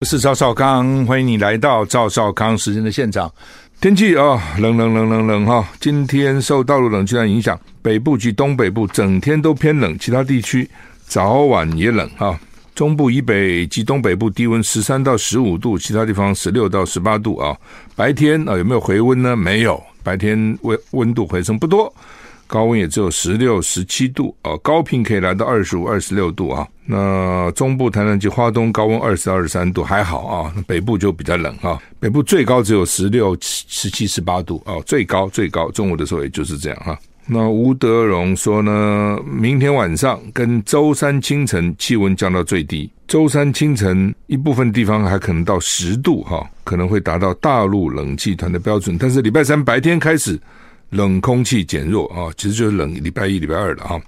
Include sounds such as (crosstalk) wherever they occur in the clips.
我是赵少康，欢迎你来到赵少康时间的现场。天气啊、冷冷冷冷冷哈、今天受道路冷气团影响，北部及东北部整天都偏冷，其他地区早晚也冷哈、中部以北及东北部低温十三到十五度，其他地方十六到十八度啊、白天啊，有没有回温呢？没有，白天温温度回升不多。高温也只有十六、十七度啊，高屏可以来到二十五、二十六度啊。那中部、台南及花东高温二十二十三度还好啊，北部就比较冷啊。北部最高只有十六、十七、十八度啊，最高最高，中午的时候也就是这样哈。那吴德荣说呢，明天晚上跟周三清晨气温降到最低，周三清晨一部分地方还可能到十度哈，可能会达到大陆冷气团的标准，但是礼拜三白天开始。冷空气减弱啊，其实就是冷礼拜一、礼拜二了哈。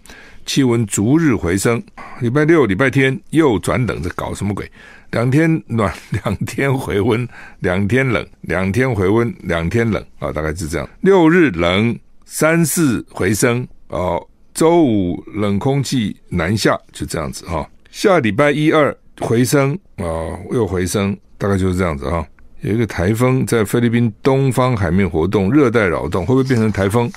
气温逐日回升，礼拜六、礼拜天又转冷，这搞什么鬼？两天暖，(laughs) 两天回温，两天冷，两天回温，两天冷啊，大概是这样。六日冷，三四回升哦。周五冷空气南下，就这样子哈。下礼拜一二回升啊，又回升，大概就是这样子哈。有一个台风在菲律宾东方海面活动，热带扰动会不会变成台风？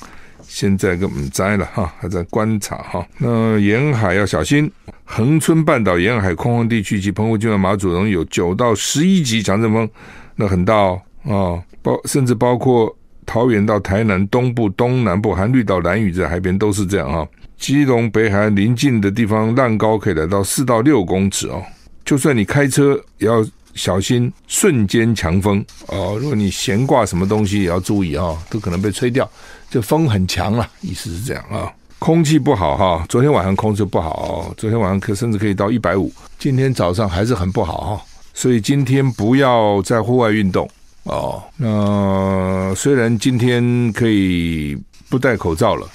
现在给我们摘了哈，还在观察哈。那沿海要小心，恒春半岛沿海空旷地区及澎湖、金门、马祖容易有九到十一级强阵风，那很大哦啊，包甚至包括桃园到台南东部、东南部，含绿岛、兰屿这海边都是这样啊。基隆北海岸临近的地方，浪高可以来到四到六公尺哦。就算你开车也要。小心瞬间强风哦！如果你悬挂什么东西也要注意啊、哦，都可能被吹掉。这风很强了，意思是这样啊、空气不好哈、昨天晚上空气不好，昨天晚上可甚至可以到一百五，今天早上还是很不好哈、哦。所以今天不要在户外运动哦。那虽然今天可以不戴口罩了，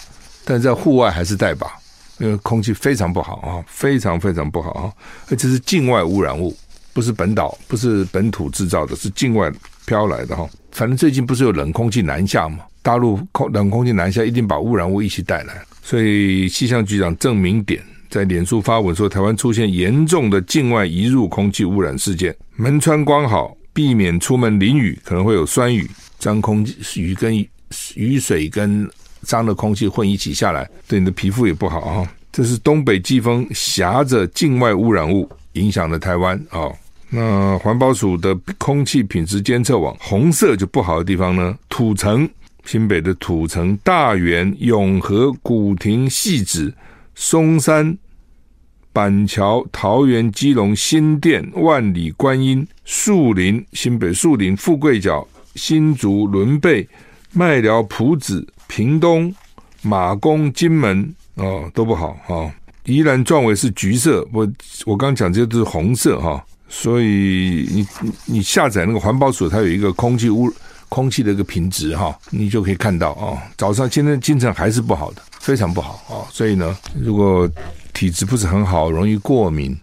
但在户外还是戴吧，因为空气非常不好啊、非常非常不好啊，而且是境外污染物。不是本岛，不是本土制造的，是境外飘来的哈。反正最近不是有冷空气南下嘛，大陆空冷空气南下，一定把污染物一起带来。所以气象局长郑明典在脸书发文说，台湾出现严重的境外移入空气污染事件，门窗关好，避免出门淋雨，可能会有酸雨、脏空气、雨跟雨水跟脏的空气混一起下来，对你的皮肤也不好哈。这是东北季风挟着境外污染物影响了台湾啊。那环保署的空气品质监测网红色就不好的地方呢？土城、新北的土城、大园、永和、古亭、汐止、松山、板桥、桃园、基隆、新店、万里、观音、树林、新北树林、富贵角、新竹、仑背、麦寮、朴子、屏东、马公、金门哦都不好哈、哦。宜兰壮围是橘色，我我刚讲这些都是红色哈。哦所以你你下载那个环保署，它有一个空气污空气的一个品质哈，你就可以看到啊，早上今天精神还是不好的，非常不好啊。所以呢，如果体质不是很好，容易过敏、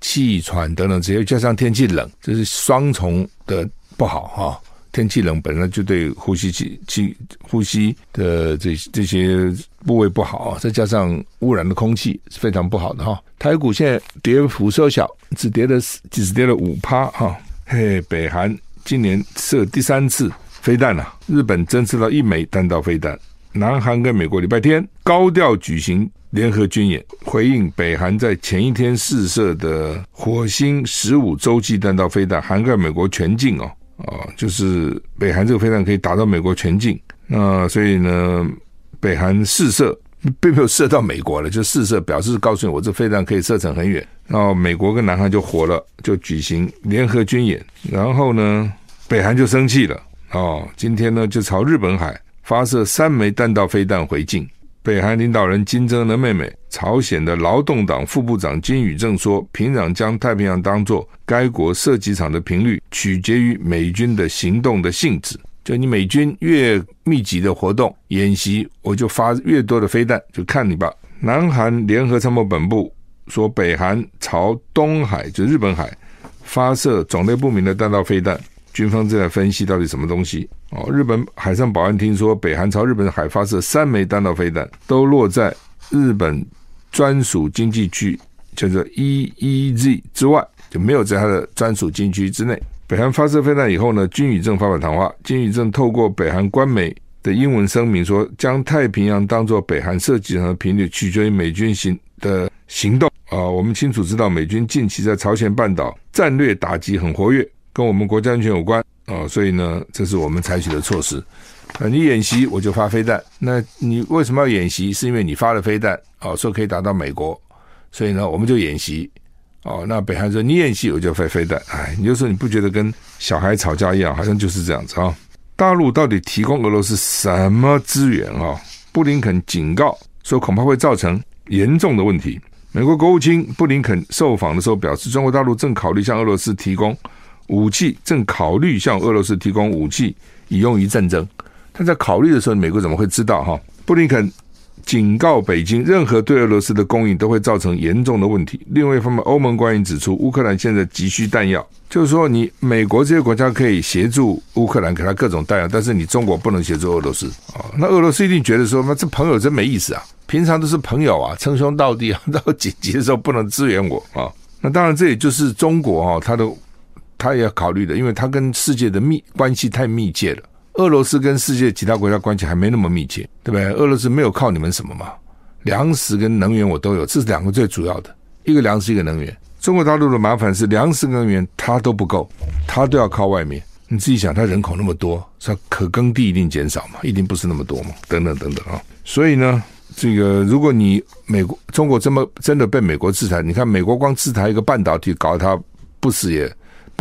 气喘等等这些，加上天气冷，这是双重的不好哈。天气冷本来就对呼吸气气呼吸的这这些部位不好，再加上污染的空气是非常不好的哈。台股现在跌幅收小，只跌了只跌了五趴哈。嘿，北韩今年射第三次飞弹了，日本侦测到一枚弹道飞弹，南韩跟美国礼拜天高调举行联合军演，回应北韩在前一天试射的火星十五洲际弹道飞弹，涵盖美国全境哦。啊，就是北韩这个飞弹可以打到美国全境，那所以呢，北韩试射并没有射到美国了，就试射表示告诉你我这飞弹可以射程很远。然后美国跟南韩就火了，就举行联合军演。然后呢，北韩就生气了，哦，今天呢就朝日本海发射三枚弹道飞弹回敬，北韩领导人金正恩的妹妹、朝鲜的劳动党副部长金宇正说，平壤将太平洋当作该国射击场的频率，取决于美军的行动的性质。就你美军越密集的活动演习，我就发越多的飞弹，就看你吧。南韩联合参谋本部说，北韩朝东海，就日本海发射种类不明的弹道飞弹。军方正在分析到底什么东西哦。日本海上保安厅说，北韩朝日本海发射三枚弹道飞弹，都落在日本专属经济区，叫做 EEZ 之外，就没有在它的专属经济区之内。北韩发射飞弹以后呢，金宇正发表谈话，金宇正透过北韩官媒的英文声明说，将太平洋当作北韩射击场的频率取决于美军行的行动啊。我们清楚知道，美军近期在朝鲜半岛战略打击很活跃。跟我们国家安全有关啊，所以呢，这是我们采取的措施。啊，你演习我就发飞弹，那你为什么要演习？是因为你发了飞弹哦，说可以打到美国，所以呢，我们就演习。哦，那北韩说你演习我就发飞弹，哎，你就说你不觉得跟小孩吵架一样？好像就是这样子啊。大陆到底提供俄罗斯什么资源啊？布林肯警告说，恐怕会造成严重的问题。美国国务卿布林肯受访的时候表示，中国大陆正考虑向俄罗斯提供。武器正考虑向俄罗斯提供武器，以用于战争。他在考虑的时候，美国怎么会知道？哈，布林肯警告北京，任何对俄罗斯的供应都会造成严重的问题。另外一方面，欧盟官员指出，乌克兰现在急需弹药，就是说，你美国这些国家可以协助乌克兰，给他各种弹药，但是你中国不能协助俄罗斯啊。那俄罗斯一定觉得说，那这朋友真没意思啊！平常都是朋友啊，称兄道弟啊，到紧急的时候不能支援我啊。那当然，这也就是中国啊，他的。他也要考虑的，因为他跟世界的密关系太密切了。俄罗斯跟世界其他国家关系还没那么密切，对不对？俄罗斯没有靠你们什么嘛？粮食跟能源我都有，这是两个最主要的，一个粮食，一个能源。中国大陆的麻烦是粮食跟、能源它都不够，它都要靠外面。你自己想，它人口那么多，它可耕地一定减少嘛？一定不是那么多嘛？等等等等啊！所以呢，这个如果你美国、中国这么真的被美国制裁，你看美国光制裁一个半导体，搞得它不死也。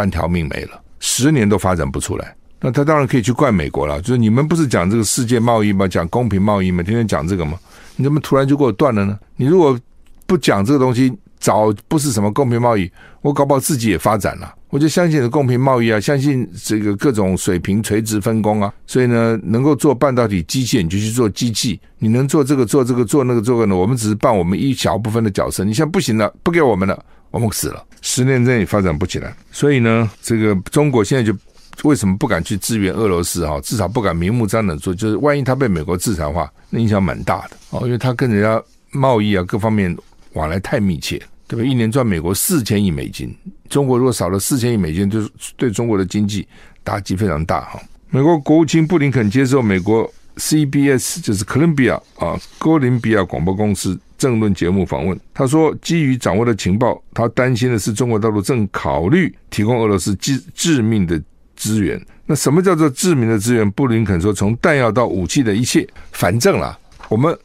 半条命没了，十年都发展不出来。那他当然可以去怪美国了，就是你们不是讲这个世界贸易吗？讲公平贸易吗？天天讲这个吗？你怎么突然就给我断了呢？你如果不讲这个东西，早不是什么公平贸易，我搞不好自己也发展了。我就相信的公平贸易啊，相信这个各种水平垂直分工啊。所以呢，能够做半导体机械，你就去做机器；你能做这个做这个做那个做个呢，我们只是扮我们一小部分的角色。你现在不行了，不给我们了。我们死了，十年之内发展不起来，所以呢，这个中国现在就为什么不敢去支援俄罗斯啊？至少不敢明目张胆做，就是万一他被美国制裁的话，那影响蛮大的哦，因为他跟人家贸易啊各方面往来太密切，对吧？一年赚美国四千亿美金，中国如果少了四千亿美金，就是对中国的经济打击非常大哈。美国国务卿布林肯接受美国 CBS 就是哥伦比亚啊哥伦比亚广播公司。政论节目访问，他说，基于掌握的情报，他担心的是中国大陆正考虑提供俄罗斯致致命的资源。那什么叫做致命的资源？布林肯说，从弹药到武器的一切，反正啦，我们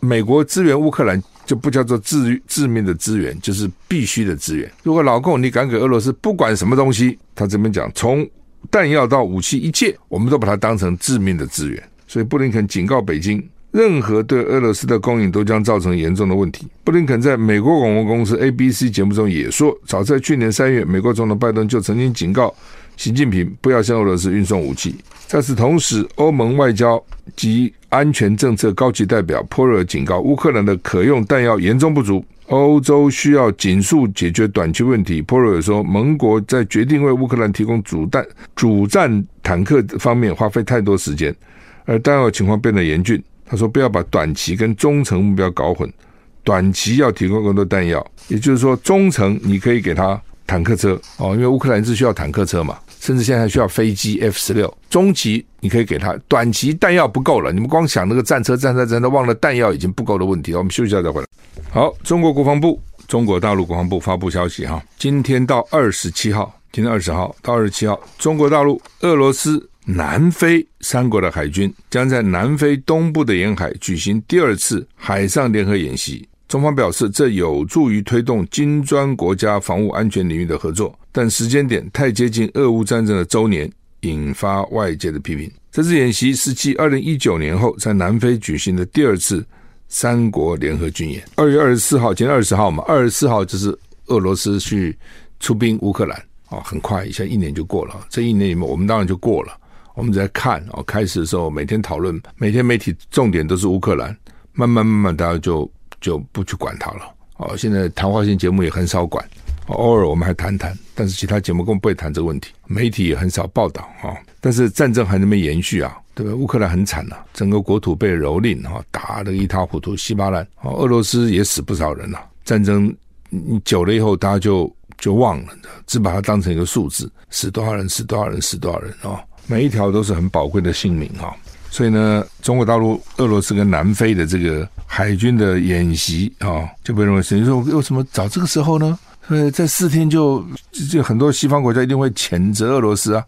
美国支援乌克兰就不叫做致致命的资源，就是必须的资源。如果老共你敢给俄罗斯不管什么东西，他这边讲，从弹药到武器一切，我们都把它当成致命的资源。所以布林肯警告北京。任何对俄罗斯的供应都将造成严重的问题。布林肯在美国广播公司 ABC 节目中也说，早在去年三月，美国总统拜登就曾经警告习近平不要向俄罗斯运送武器。在此同时，欧盟外交及安全政策高级代表波尔警告，乌克兰的可用弹药严重不足，欧洲需要紧速解决短缺问题。波尔说，盟国在决定为乌克兰提供主弹、主战坦克方面花费太多时间，而弹药情况变得严峻。他说：“不要把短期跟中程目标搞混，短期要提供更多弹药，也就是说，中程你可以给他坦克车哦，因为乌克兰是需要坦克车嘛，甚至现在还需要飞机 F 十六。中期你可以给他，短期弹药不够了，你们光想那个战车、战车、战车，忘了弹药已经不够的问题。我们休息一下再回来。好，中国国防部、中国大陆国防部发布消息哈，今天到二十七号，今天二十号到二十七号，中国大陆、俄罗斯。”南非三国的海军将在南非东部的沿海举行第二次海上联合演习。中方表示，这有助于推动金砖国家防务安全领域的合作，但时间点太接近俄乌战争的周年，引发外界的批评。这次演习是继二零一九年后在南非举行的第二次三国联合军演。二月二十四号，今天二十号嘛，二十四号就是俄罗斯去出兵乌克兰哦，很快一下一年就过了。这一年里面，我们当然就过了。我们在看哦，开始的时候每天讨论，每天媒体重点都是乌克兰，慢慢慢慢大家就就不去管它了。哦，现在谈话性节目也很少管。偶尔我们还谈谈，但是其他节目根本不会谈这个问题，媒体也很少报道哈。但是战争还能不能延续啊？对吧？乌克兰很惨呐，整个国土被蹂躏哈，打得一塌糊涂、稀巴烂。哦，俄罗斯也死不少人呐。战争你久了以后，大家就就忘了，只把它当成一个数字，死多少人，死多少人，死多少人啊！每一条都是很宝贵的性命哈。所以呢，中国大陆、俄罗斯跟南非的这个海军的演习啊，就被认为是你说为什么找这个时候呢？呃，在四天就就很多西方国家一定会谴责俄罗斯啊，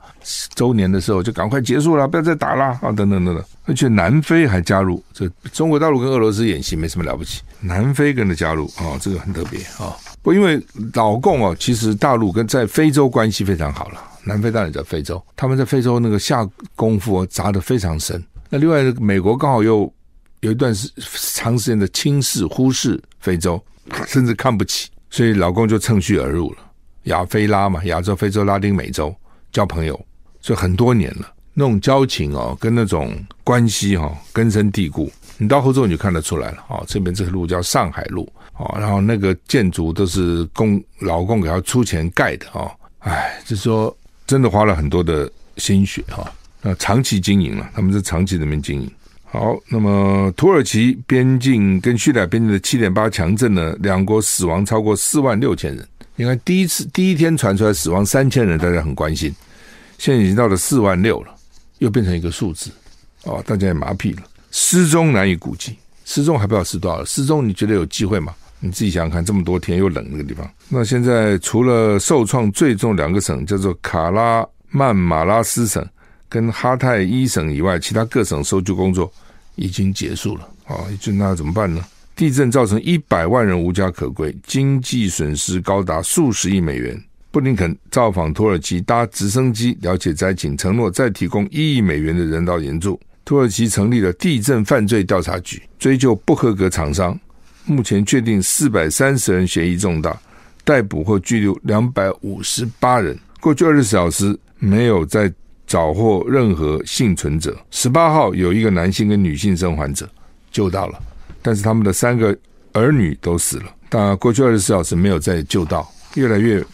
周年的时候就赶快结束了，不要再打了啊，等等等等。而且南非还加入，这中国大陆跟俄罗斯演习没什么了不起，南非跟着加入啊，这个很特别啊。不，因为老共哦，其实大陆跟在非洲关系非常好了，南非当然在非洲，他们在非洲那个下功夫扎得非常深。那另外，美国刚好又有一段时长时间的轻视、忽视非洲，甚至看不起。所以老共就趁虚而入了，亚非拉嘛，亚洲、非洲、拉丁美洲交朋友，所以很多年了，那种交情哦，跟那种关系哈、哦，根深蒂固。你到后头你就看得出来了、哦，这边这个路叫上海路、哦，然后那个建筑都是共老公给他出钱盖的、哦，哎，就是说真的花了很多的心血哈，那、长期经营了，他们是长期在那边经营。好，那么土耳其边境跟叙利亚边境的七点八强震呢，两国死亡超过四万六千人。你看，第一次第一天传出来死亡三千人，大家很关心，现在已经到了四万六了，又变成一个数字，哦，大家也麻痹了。失踪难以估计，失踪还不知道是多少，失踪你觉得有机会吗？你自己想想看，这么多天又冷那个地方，那现在除了受创最重两个省，叫做卡拉曼马拉斯省。跟哈泰伊省以外，其他各省搜救工作已经结束了啊！就那怎么办呢？地震造成一百万人无家可归，经济损失高达数十亿美元。布林肯造访土耳其，搭直升机了解灾情，承诺再提供一亿美元的人道援助。土耳其成立了地震犯罪调查局，追究不合格厂商。目前确定四百三十人嫌疑重大，逮捕或拘留两百五十八人。过去二十四小时没有再找获任何幸存者。十八号有一个男性跟女性生还者救到了，但是他们的三个儿女都死了。当然，过去二十四小时没有再救到，越来越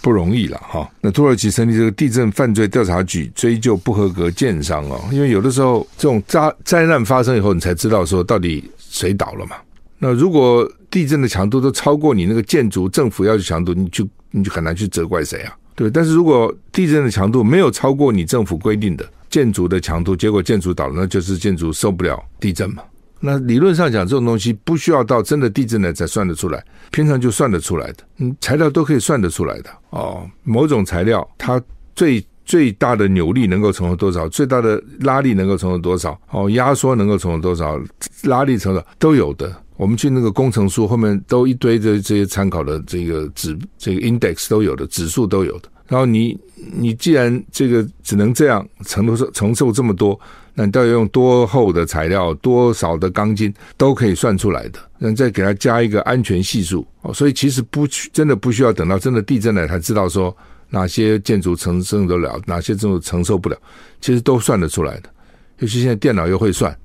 不容易了哈。那土耳其成立这个地震犯罪调查局，追究不合格建商哦，因为有的时候这种灾灾难发生以后，你才知道说到底谁倒了嘛。那如果地震的强度都超过你那个建筑政府要求强度，你就你就很难去责怪谁啊。对，但是如果地震的强度没有超过你政府规定的建筑的强度，结果建筑倒了，那就是建筑受不了地震嘛。那理论上讲，这种东西不需要到真的地震了才算得出来，平常就算得出来的，嗯，材料都可以算得出来的哦。某种材料它最最大的扭力能够承受多少，最大的拉力能够承受多少，哦，压缩能够承受多少，拉力承受都有的。我们去那个工程书后面都一堆的这些参考的这个指这个 index 都有的指数都有的。然后你你既然这个只能这样承受承受这么多，那你到底用多厚的材料、多少的钢筋都可以算出来的。然后再给它加一个安全系数哦，所以其实不需真的不需要等到真的地震了才知道说哪些建筑承受得了，哪些建筑承受不了，其实都算得出来的。尤其现在电脑又会算。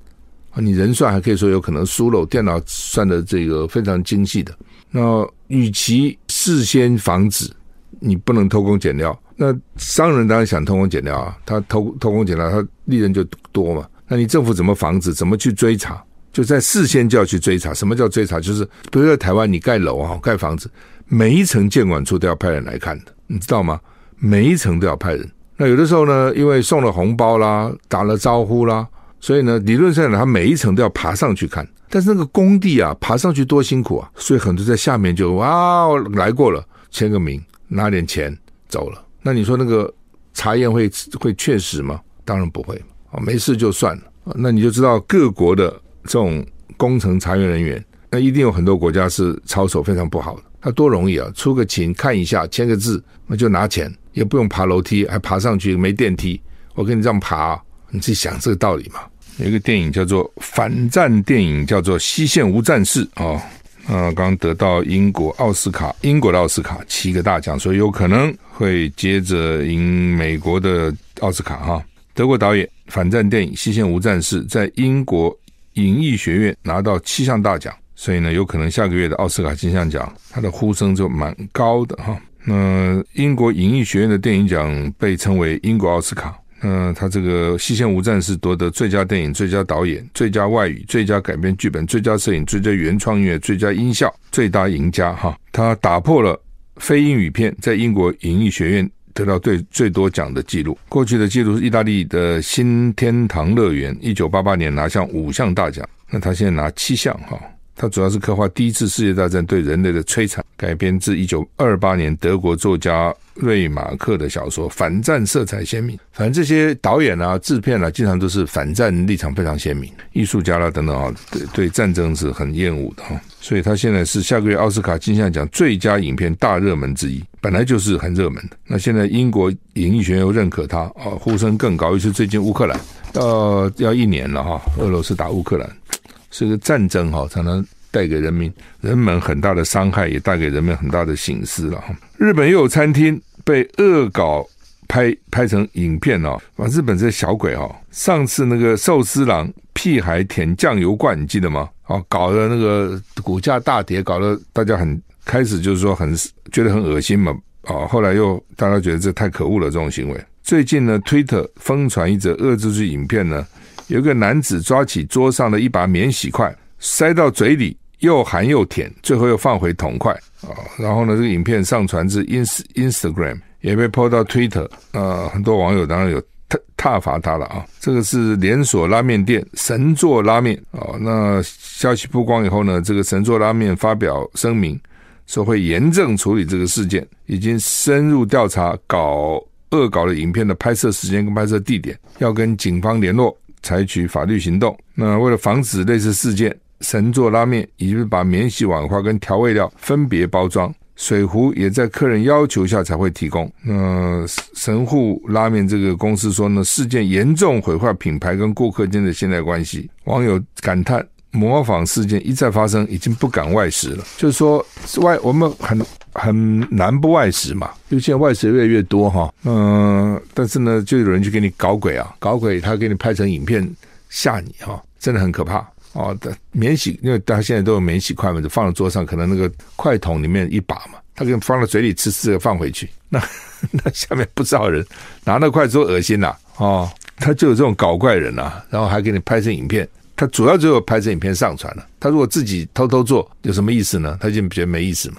你人算还可以说有可能疏漏，电脑算的这个非常精细的。那与其事先防止，你不能偷工减料。那商人当然想偷工减料啊，他偷偷工减料，他利润就多嘛。那你政府怎么防止？怎么去追查？就在事先就要去追查。什么叫追查？就是比如在台湾，你盖楼啊，盖房子，每一层建管处都要派人来看的，你知道吗？每一层都要派人。那有的时候呢，因为送了红包啦，打了招呼啦。所以呢，理论上呢，他每一层都要爬上去看，但是那个工地啊，爬上去多辛苦啊！所以很多在下面就哇，来过了，签个名，拿点钱走了。那你说那个查验会会确实吗？当然不会啊，没事就算了。那你就知道各国的这种工程查验人员，那一定有很多国家是操守非常不好的。他多容易啊，出个勤看一下，签个字，那就拿钱，也不用爬楼梯，还爬上去没电梯，我跟你这样爬，你自己想这个道理嘛？有一个电影叫做反战电影，叫做《西线无战事》啊。呃，刚得到英国奥斯卡，英国的奥斯卡七个大奖，所以有可能会接着赢美国的奥斯卡哈。德国导演反战电影《西线无战事》在英国影艺学院拿到七项大奖，所以呢，有可能下个月的奥斯卡金像奖，他的呼声就蛮高的哈。那英国影艺学院的电影奖被称为英国奥斯卡。嗯，他这个《西线无战事》夺得最佳电影、最佳导演、最佳外语、最佳改编剧本、最佳摄影、最佳原创音乐、最佳音效，最大赢家哈。他打破了非英语片在英国影艺学院得到最最多奖的记录。过去的记录是意大利的《新天堂乐园》，一九八八年拿下五项大奖，那他现在拿七项哈。它主要是刻画第一次世界大战对人类的摧残，改编自一九二八年德国作家瑞马克的小说，反战色彩鲜明。反正这些导演啊、制片啊，经常都是反战立场非常鲜明。艺术家啦、等等啊，对对战争是很厌恶的哈。所以他现在是下个月奥斯卡金像奖最佳影片大热门之一，本来就是很热门的。那现在英国影艺学院又认可他啊，呼声更高。尤其是最近乌克兰，呃，要一年了哈，俄罗斯打乌克兰。是个战争哈，才能带给人民人们很大的伤害，也带给人们很大的省思了。日本又有餐厅被恶搞拍拍成影片哦，哇！日本这小鬼哈，上次那个寿司郎屁孩舔酱油罐，你记得吗？哦，搞得那个股价大跌，搞得大家很开始就是说很觉得很恶心嘛。哦，后来又大家觉得这太可恶了，这种行为。最近呢，推特疯传一则恶作剧影片呢。有个男子抓起桌上的一把免洗筷，塞到嘴里，又含又舔，最后又放回桶筷啊。然后呢，这个影片上传至 ins Instagram，也被 po 到 Twitter 啊。很多网友当然有挞挞伐他了啊。这个是连锁拉面店神作拉面啊。那消息曝光以后呢，这个神作拉面发表声明，说会严正处理这个事件，已经深入调查搞恶搞的影片的拍摄时间跟拍摄地点，要跟警方联络。采取法律行动。那为了防止类似事件，神作拉面已经把免洗碗筷跟调味料分别包装，水壶也在客人要求下才会提供。那神户拉面这个公司说呢，事件严重毁坏品牌跟顾客间的信赖关系。网友感叹。模仿事件一再发生，已经不敢外食了。就是说，外我们很很难不外食嘛，因为现在外食越来越多哈。嗯，但是呢，就有人去给你搞鬼啊，搞鬼，他给你拍成影片吓你哈，真的很可怕哦。的免洗，因为大家现在都有免洗筷嘛，就放在桌上，可能那个筷筒里面一把嘛，他给你放到嘴里吃，吃了放回去，(laughs) 那那下面不少人拿那筷子都恶心呐哦，他就有这种搞怪人呐，然后还给你拍成影片。他主要只有拍成影片上传了。他如果自己偷偷做，有什么意思呢？他就觉得没意思嘛。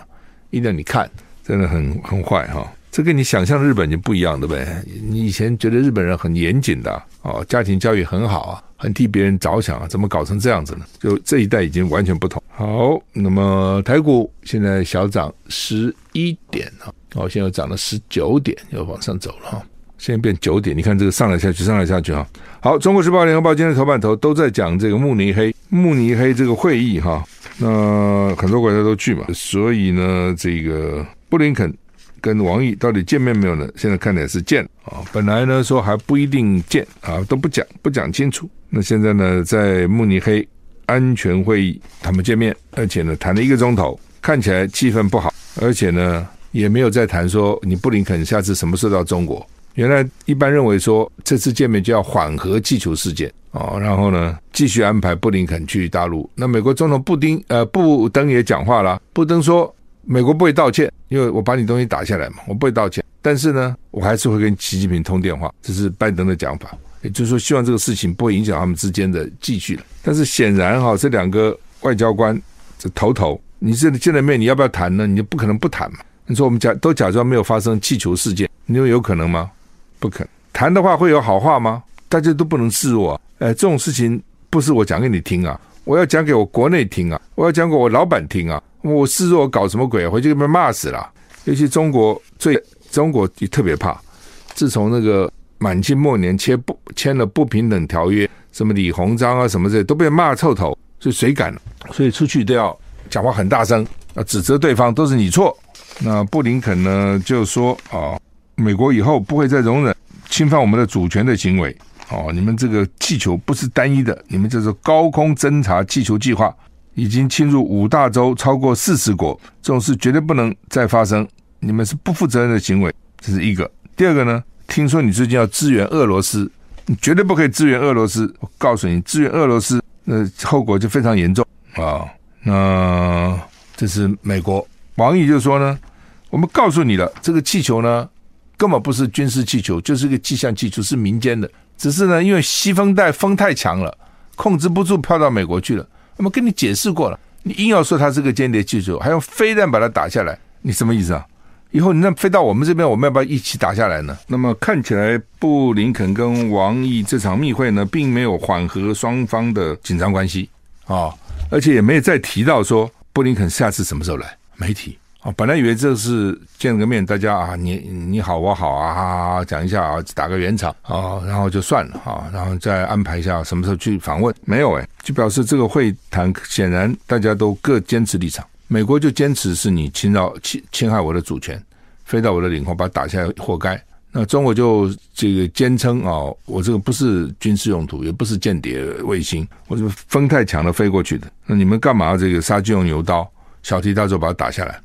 一定要你看，真的很很坏哈。这跟你想象日本就不一样，的呗？你以前觉得日本人很严谨的哦，家庭教育很好啊，很替别人着想啊，怎么搞成这样子呢？就这一代已经完全不同。好，那么台股现在小涨十一点啊，哦，现在涨了十九点，又往上走了哈。现在变九点，你看这个上来下去，上来下去哈。好，中国时报、联合报今天头版头都在讲这个慕尼黑，慕尼黑这个会议哈。那很多国家都去嘛，所以呢，这个布林肯跟王毅到底见面没有呢？现在看来是见啊。本来呢说还不一定见啊，都不讲不讲清楚。那现在呢，在慕尼黑安全会议他们见面，而且呢谈了一个钟头，看起来气氛不好，而且呢也没有再谈说你布林肯下次什么时候到中国。原来一般认为说，这次见面就要缓和气球事件哦，然后呢继续安排布林肯去大陆。那美国总统布丁呃布登也讲话了，布登说美国不会道歉，因为我把你东西打下来嘛，我不会道歉。但是呢，我还是会跟习近平通电话，这是拜登的讲法，也就是说希望这个事情不会影响他们之间的继续。但是显然哈，这两个外交官这头头，你这里见了面，你要不要谈呢？你就不可能不谈嘛。你说我们假都假装没有发生气球事件，你说有可能吗？不肯谈的话会有好话吗？大家都不能示弱。哎，这种事情不是我讲给你听啊，我要讲给我国内听啊，我要讲给我老板听啊。我示弱搞什么鬼？回去被骂死了。尤其中国最中国也特别怕。自从那个满清末年签不签了不平等条约，什么李鸿章啊什么这都被骂臭头，所以谁敢？所以出去都要讲话很大声，要指责对方都是你错。那布林肯呢就说啊。美国以后不会再容忍侵犯我们的主权的行为，哦，你们这个气球不是单一的，你们这是高空侦察气球计划已经侵入五大洲，超过四十国，这种事绝对不能再发生。你们是不负责任的行为，这是一个。第二个呢，听说你最近要支援俄罗斯，你绝对不可以支援俄罗斯。我告诉你，支援俄罗斯，那后果就非常严重啊。那这是美国，王毅就说呢，我们告诉你了，这个气球呢，根本不是军事气球，就是一个气象气球，是民间的。只是呢，因为西风带风太强了，控制不住飘到美国去了。那么跟你解释过了，你硬要说它是个间谍气球，还用飞弹把它打下来，你什么意思啊？以后你那飞到我们这边，我们要不要一起打下来呢？那么看起来，布林肯跟王毅这场密会呢，并没有缓和双方的紧张关系啊。而且也没有再提到说布林肯下次什么时候来，没提啊。本来以为这是见个面，大家啊，你你好我好啊，讲一下啊，打个圆场啊，然后就算了啊，然后再安排一下什么时候去访问。没有哎，就表示这个会谈显然大家都各坚持立场。美国就坚持是你侵扰侵侵害我的主权，飞到我的领空把它打下来，活该。那中国就这个坚称啊，我这个不是军事用途，也不是间谍卫星，我是风太强了飞过去的。那你们干嘛这个杀鸡用牛刀，小题大做把它打下来？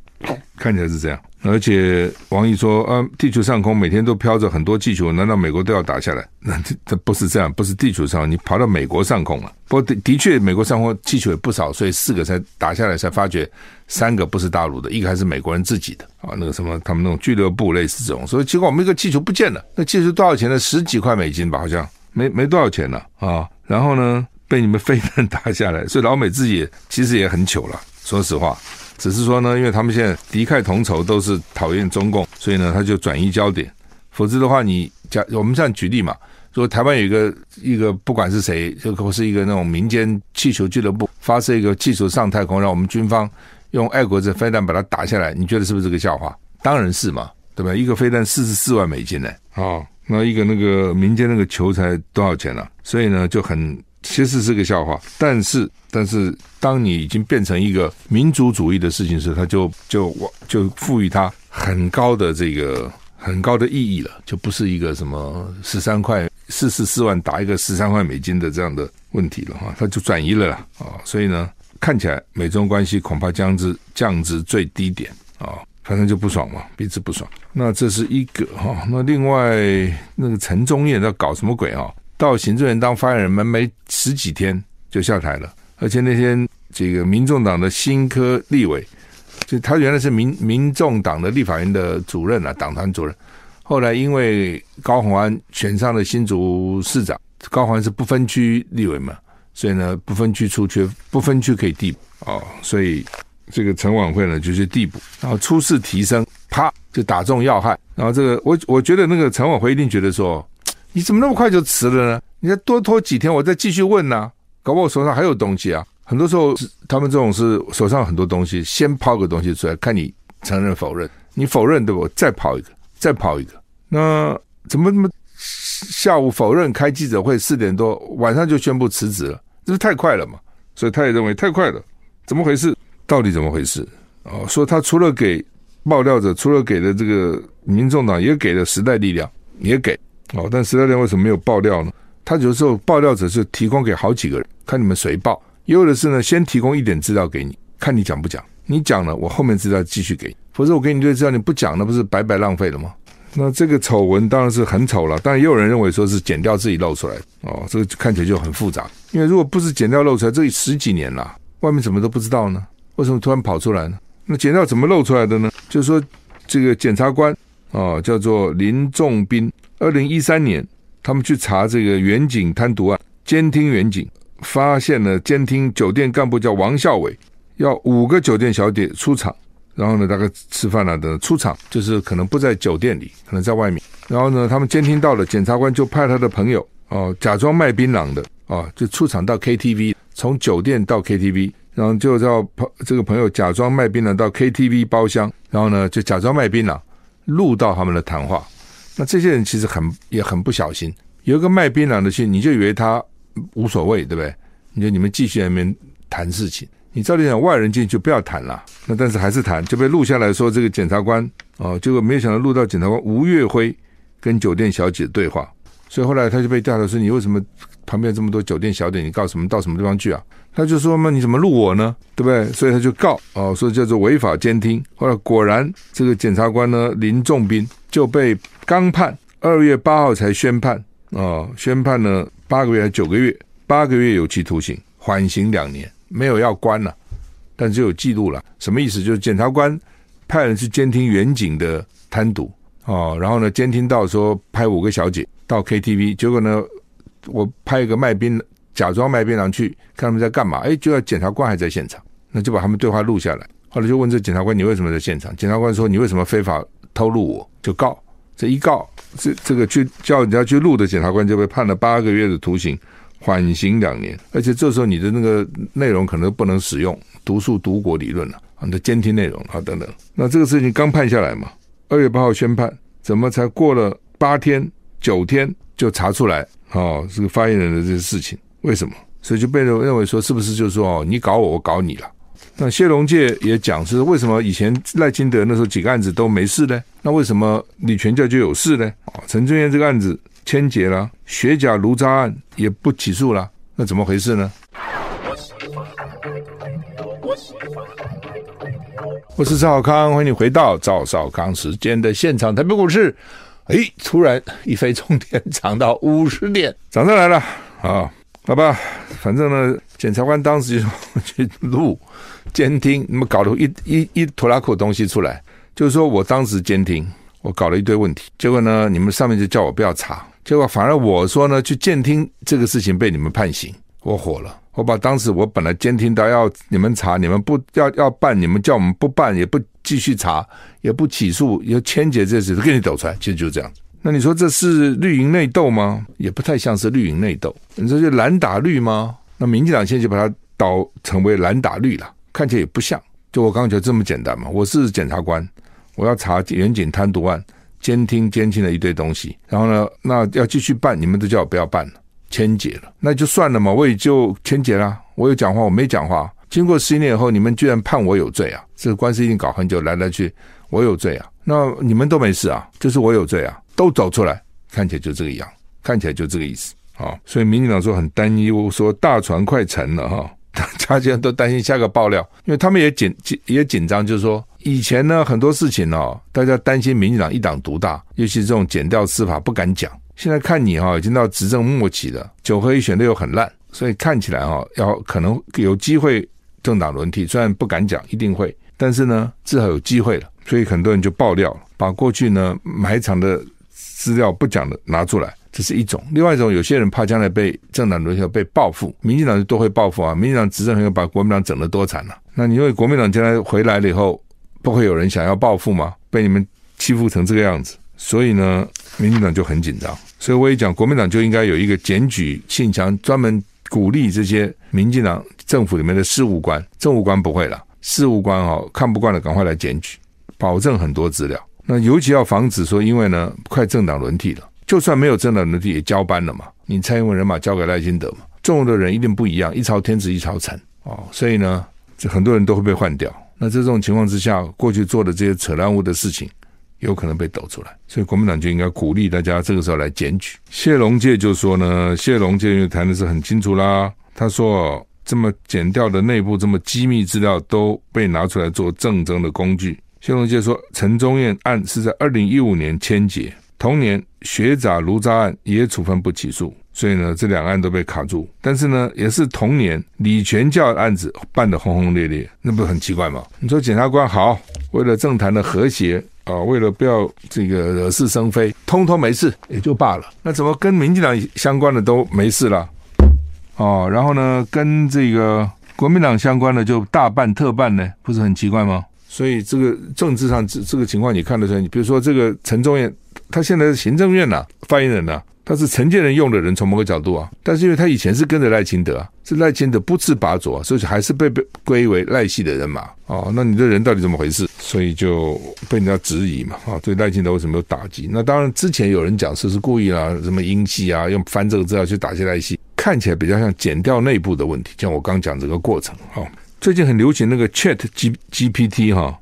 看起来是这样。而且王毅说啊，地球上空每天都飘着很多气球，难道美国都要打下来？(laughs) 那这这不是这样，不是地球上，你跑到美国上空了。不过的的确，美国上空气球也不少，所以四个才打下来，才发觉三个不是大陆的，一个还是美国人自己的啊。那个什么，他们那种俱乐部类似这种，所以结果我们一个气球不见了，那气球多少钱呢？十几块美金吧，好像没没多少钱了啊。然后呢，被你们飞弹打下来，所以老美自己其实也很糗了，说实话。只是说呢，因为他们现在敌忾同仇，都是讨厌中共，所以呢，他就转移焦点。否则的话，你假我们这样举例嘛，说台湾有一个一个不管是谁，就或是一个那种民间气球俱乐部发射一个气球上太空，让我们军方用爱国者飞弹把它打下来，你觉得是不是这个笑话？当然是嘛，对吧？一个飞弹四十四万美金呢，哦，那一个那个民间那个球才多少钱呢？所以呢，就很。其实是个笑话，但是但是，当你已经变成一个民族主义的事情时，他就就就赋予它很高的这个很高的意义了，就不是一个什么十三块四十四万打一个十三块美金的这样的问题了哈，它就转移了啦啊，所以呢，看起来美中关系恐怕将至降至最低点啊，反正就不爽嘛，彼此不爽。那这是一个哈，那另外那个陈宗彦在搞什么鬼啊？到行政院当发言人，没没十几天就下台了，而且那天这个民众党的新科立委，就他原来是民民众党的立法院的主任啊，党团主任，后来因为高虹安选上了新竹市长，高虹安是不分区立委嘛，所以呢不分区出缺，不分区可以递补哦，所以这个陈琬惠呢就是递补，然后初试提升，啪就打中要害，然后这个我我觉得那个陈琬惠一定觉得说。你怎么那么快就辞了呢？你再多拖几天，我再继续问呢、搞不好我手上还有东西啊。很多时候，他们这种是手上很多东西，先抛个东西出来，看你承认否认。你否认对不？再抛一个，再抛一个。那怎么那么下午否认开记者会四点多，晚上就宣布辞职了？这是太快了嘛？所以他也认为太快了。怎么回事？到底怎么回事？哦，说他除了给爆料者，除了给了这个民众党，也给了时代力量，也给。哦，但时代力量为什么没有爆料呢？他有时候爆料者是提供给好几个人，看你们谁爆；也有的是呢，先提供一点资料给你，看你讲不讲。你讲了，我后面资料继续给你；否则我给你这资料，你不讲，那不是白白浪费了吗？那这个丑闻当然是很丑了，但也有人认为说是剪掉自己露出来。哦，这个看起来就很复杂。因为如果不是剪掉露出来，这十几年了，外面怎么都不知道呢？为什么突然跑出来呢？那剪掉怎么露出来的呢？就是说，这个检察官哦，叫做林仲斌。二零一三年，他们去查这个远景贪渎案，监听远景，发现了监听酒店干部叫王孝伟，要五个酒店小姐出场，然后呢，大概吃饭了的出场，就是可能不在酒店里，可能在外面。然后呢，他们监听到了，检察官就派他的朋友哦，假装卖槟榔的哦，就出场到 KTV，从酒店到 KTV，然后就叫朋这个朋友假装卖槟榔到 KTV 包厢，然后呢，就假装卖槟榔，录到他们的谈话。那这些人其实很也很不小心，有一个卖槟榔的去，你就以为他无所谓，对不对？你就你们继续在那边谈事情，你照理讲外人进去就不要谈了，那但是还是谈，就被录下来说这个检察官哦，结果没有想到录到检察官吴月辉跟酒店小姐的对话，所以后来他就被调查说：“你为什么旁边这么多酒店小姐？你告什么到什么地方去啊？”他就说：“嘛，你怎么录我呢？对不对？”所以他就告哦，说叫做违法监听。后来果然，这个检察官呢林仲斌就被刚判，二月八号才宣判哦，宣判呢八个月还是九个月？八个月有期徒刑，缓刑两年，没有要关了，但是有记录了。什么意思？就是检察官派人去监听远景的贪赌哦，然后呢监听到说拍五个小姐到 KTV，结果呢我拍一个卖槟。假装卖槟榔去看他们在干嘛？哎，就要检察官还在现场，那就把他们对话录下来。后来就问这检察官：“你为什么在现场？”检察官说：“你为什么非法偷录我？”就告。这一告，这这个去叫人家去录的检察官就被判了八个月的徒刑，缓刑两年。而且这时候你的那个内容可能不能使用毒树毒果理论了，你的监听内容啊等等。那这个事情刚判下来嘛，二月八号宣判，怎么才过了八天九天就查出来？哦，这个发言人的这些事情。为什么？所以就被人认为说，是不是就是说哦，你搞我，我搞你了？那谢龙介也讲是为什么以前赖清德那时候几个案子都没事呢？那为什么李全教就有事呢？哦，陈宗彦这个案子牵结了，学甲炉渣案也不起诉了，那怎么回事呢？我是赵少康，欢迎你回到赵少康时间的现场。台北股市，哎，突然一飞冲天，涨到五十点，涨上来了啊！好吧，反正呢，检察官当时就 (laughs) 去录监听，那么搞了一一一拖拉库东西出来，就是说我当时监听，我搞了一堆问题，结果呢，你们上面就叫我不要查，结果反而我说呢，去监听这个事情被你们判刑，我火了，我把当时我本来监听到要你们查，你们不要要办，你们叫我们不办，也不继续查，也不起诉，也签结这事都给你抖出来，其实就是这样。那你说这是绿营内斗吗？也不太像是绿营内斗。你说是蓝打绿吗？那民进党现在就把它导成为蓝打绿了，看起来也不像。就我刚刚觉得这么简单嘛。我是检察官，我要查员警贪渎案，监听监听了一堆东西，然后呢，那要继续办，你们都叫我不要办了，签结了，那就算了嘛，我也就签结了。我有讲话，我没讲话。经过十一年以后，你们居然判我有罪啊！这个官司已经搞很久，来来去，我有罪啊。那你们都没事啊，就是我有罪啊。都走出来，看起来就这个样，看起来就这个意思啊。所以民进党说很担忧，说大船快沉了哈，(laughs) 大家都担心下个爆料，因为他们也紧紧也紧张，就是说以前呢很多事情哦，大家担心民进党一党独大，尤其是这种减掉司法不敢讲。现在看你哈，已经到执政末期了，九合一选的又很烂，所以看起来哈，要可能有机会政党轮替，虽然不敢讲一定会，但是呢至少有机会了，所以很多人就爆料，把过去呢埋藏的。资料不讲的拿出来，这是一种；另外一种，有些人怕将来被政党轮替被报复，民进党就都会报复啊。民进党执政很有把国民党整得多惨了，那你认为国民党将来回来了以后，不会有人想要报复吗？被你们欺负成这个样子，所以呢，民进党就很紧张。所以我也讲，国民党就应该有一个检举信箱，专门鼓励这些民进党政府里面的事务官，政务官不会了，事务官哦，看不惯了，赶快来检举，保证很多资料。那尤其要防止说，因为呢，快政党轮替了，就算没有政党轮替，也交班了嘛。你蔡英文人马交给赖清德嘛，重用的人一定不一样，一朝天子一朝臣哦。所以呢，这很多人都会被换掉。那在这种情况之下，过去做的这些扯烂污的事情，有可能被抖出来。所以国民党就应该鼓励大家这个时候来检举。谢龙介就说呢，谢龙介因为谈的是很清楚啦，他说这么剪掉的内部这么机密资料都被拿出来做政争的工具。谢龙介说，陈宗彦案是在二零一五年签结，同年学渣卢渣案也处分不起诉，所以呢，这两案都被卡住。但是呢，也是同年李全教案子办得轰轰烈烈，那不是很奇怪吗？你说检察官好，为了政坛的和谐啊，为了不要这个惹是生非，通通没事也就罢了。那怎么跟民进党相关的都没事了？哦，然后呢，跟这个国民党相关的就大办特办呢，不是很奇怪吗？所以这个政治上这这个情况你看得出来，你比如说这个陈忠彦，他现在是行政院呐、发言人呐、他是陈建仁用的人，从某个角度啊，但是因为他以前是跟着赖清德啊，是赖清德不次拔擢，所以还是被被归为赖系的人马哦。那你这人到底怎么回事？所以就被人家质疑嘛啊，对赖清德为什么有打击？那当然之前有人讲是是故意啊，什么英系啊，用翻这个资料去打击赖系，看起来比较像检调内部的问题，像我刚讲这个过程哈。最近很流行那个 Chat G GPT 哈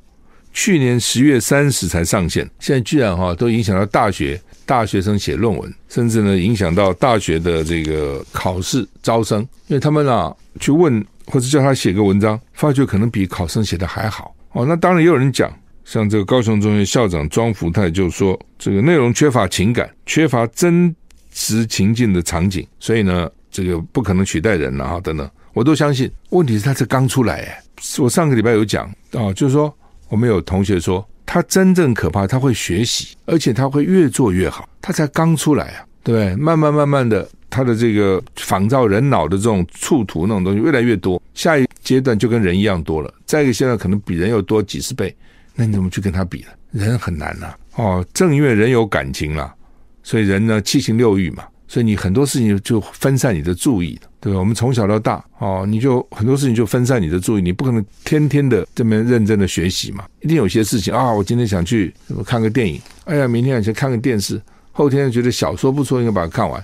去年十月三十才上线，现在居然哈都影响到大学大学生写论文，甚至呢影响到大学的这个考试招生，因为他们啊去问或者叫他写个文章，发觉可能比考生写的还好哦。那当然也有人讲，像这个高雄中学校长庄福泰就说，这个内容缺乏情感，缺乏真实情境的场景，所以呢这个不可能取代人了啊等等，我都相信。问题是他这刚出来哎，我上个礼拜有讲啊，就是说。我们有同学说，他真正可怕，他会学习，而且他会越做越好。他才刚出来啊，对不对？慢慢慢慢的，他的这个仿造人脑的这种触图那种东西越来越多，下一阶段就跟人一样多了。再一个，现在可能比人又多几十倍，那你怎么去跟他比呢？人很难呐、啊，哦，正因为人有感情了，所以人呢七情六欲嘛。所以你很多事情就分散你的注意，对吧？我们从小到大，哦，你就很多事情就分散你的注意，你不可能天天的这么认真的学习嘛。一定有些事情啊，我今天想去看个电影，哎呀，明天想去看个电视，后天觉得小说不错，应该把它看完，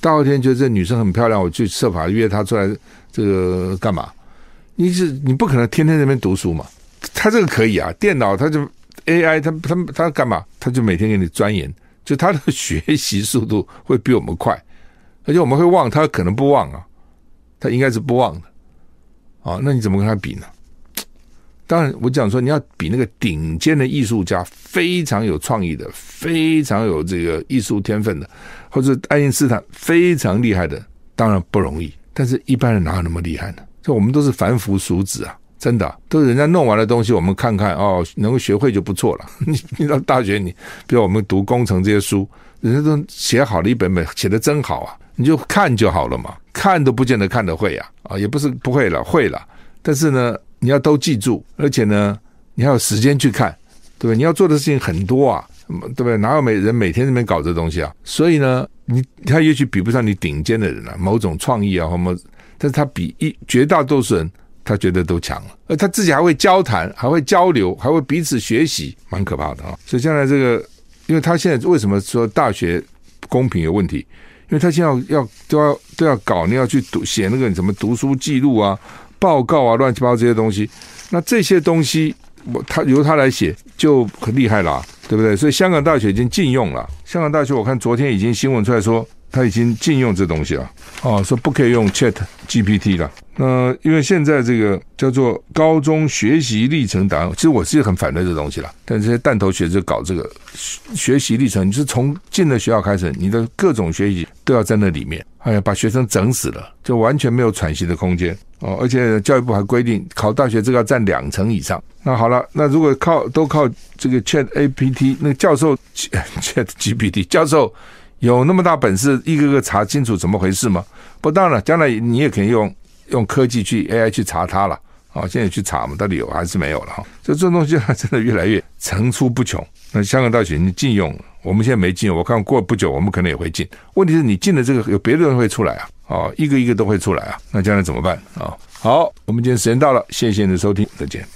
大后天觉得这女生很漂亮，我去设法约她出来，这个干嘛？你是你不可能天天在那边读书嘛？他这个可以啊，电脑他就 AI，他他他干嘛？他就每天给你钻研。就他的学习速度会比我们快，而且我们会忘，他可能不忘啊，他应该是不忘的，啊，那你怎么跟他比呢？当然，我讲说你要比那个顶尖的艺术家，非常有创意的，非常有这个艺术天分的，或者爱因斯坦非常厉害的，当然不容易。但是一般人哪有那么厉害呢？就我们都是凡夫俗子啊。真的都是人家弄完的东西，我们看看哦，能够学会就不错了。(laughs) 你你到大学，你比如我们读工程这些书，人家都写好了一本本，写得真好啊，你就看就好了嘛，看都不见得看得会呀，啊，也不是不会了，会了。但是呢，你要都记住，而且呢，你还有时间去看，对不对？你要做的事情很多啊，对不对？哪有每人每天那边搞这东西啊？所以呢，你他也许比不上你顶尖的人啊，某种创意啊，或么，但是他比一绝大多数人。他觉得都强了，而他自己还会交谈，还会交流，还会彼此学习，蛮可怕的啊！所以将来这个，因为他现在为什么说大学公平有问题？因为他现在要要都要都要搞，你要去读写那个什么读书记录啊、报告啊、乱七八糟这些东西，那这些东西我他由他来写就很厉害了，对不对？所以香港大学已经禁用了。香港大学我看昨天已经新闻出来说，他已经禁用这东西了，哦，说不可以用 Chat GPT 了。那因为现在这个叫做高中学习历程档案，其实我是很反对这东西了。但这些蛋头学者搞这个学习历程，你是从进了学校开始，你的各种学习都要在那里面。哎呀，把学生整死了，就完全没有喘息的空间哦。而且教育部还规定，考大学这个要占两成以上。那好了，那如果靠都靠这个 Chat GPT，那教授 Chat GPT 教授有那么大本事，一个个查清楚怎么回事吗？不，当然，将来你也可以用。用科技去 AI 去查它了，啊，现在去查嘛，到底有还是没有了哈？这这东西真的越来越层出不穷。那香港大学你禁用，我们现在没禁，我看过不久我们可能也会禁。问题是你禁了这个，有别的人会出来啊，啊，一个一个都会出来啊，那将来怎么办啊？好，我们今天时间到了，谢谢你的收听，再见。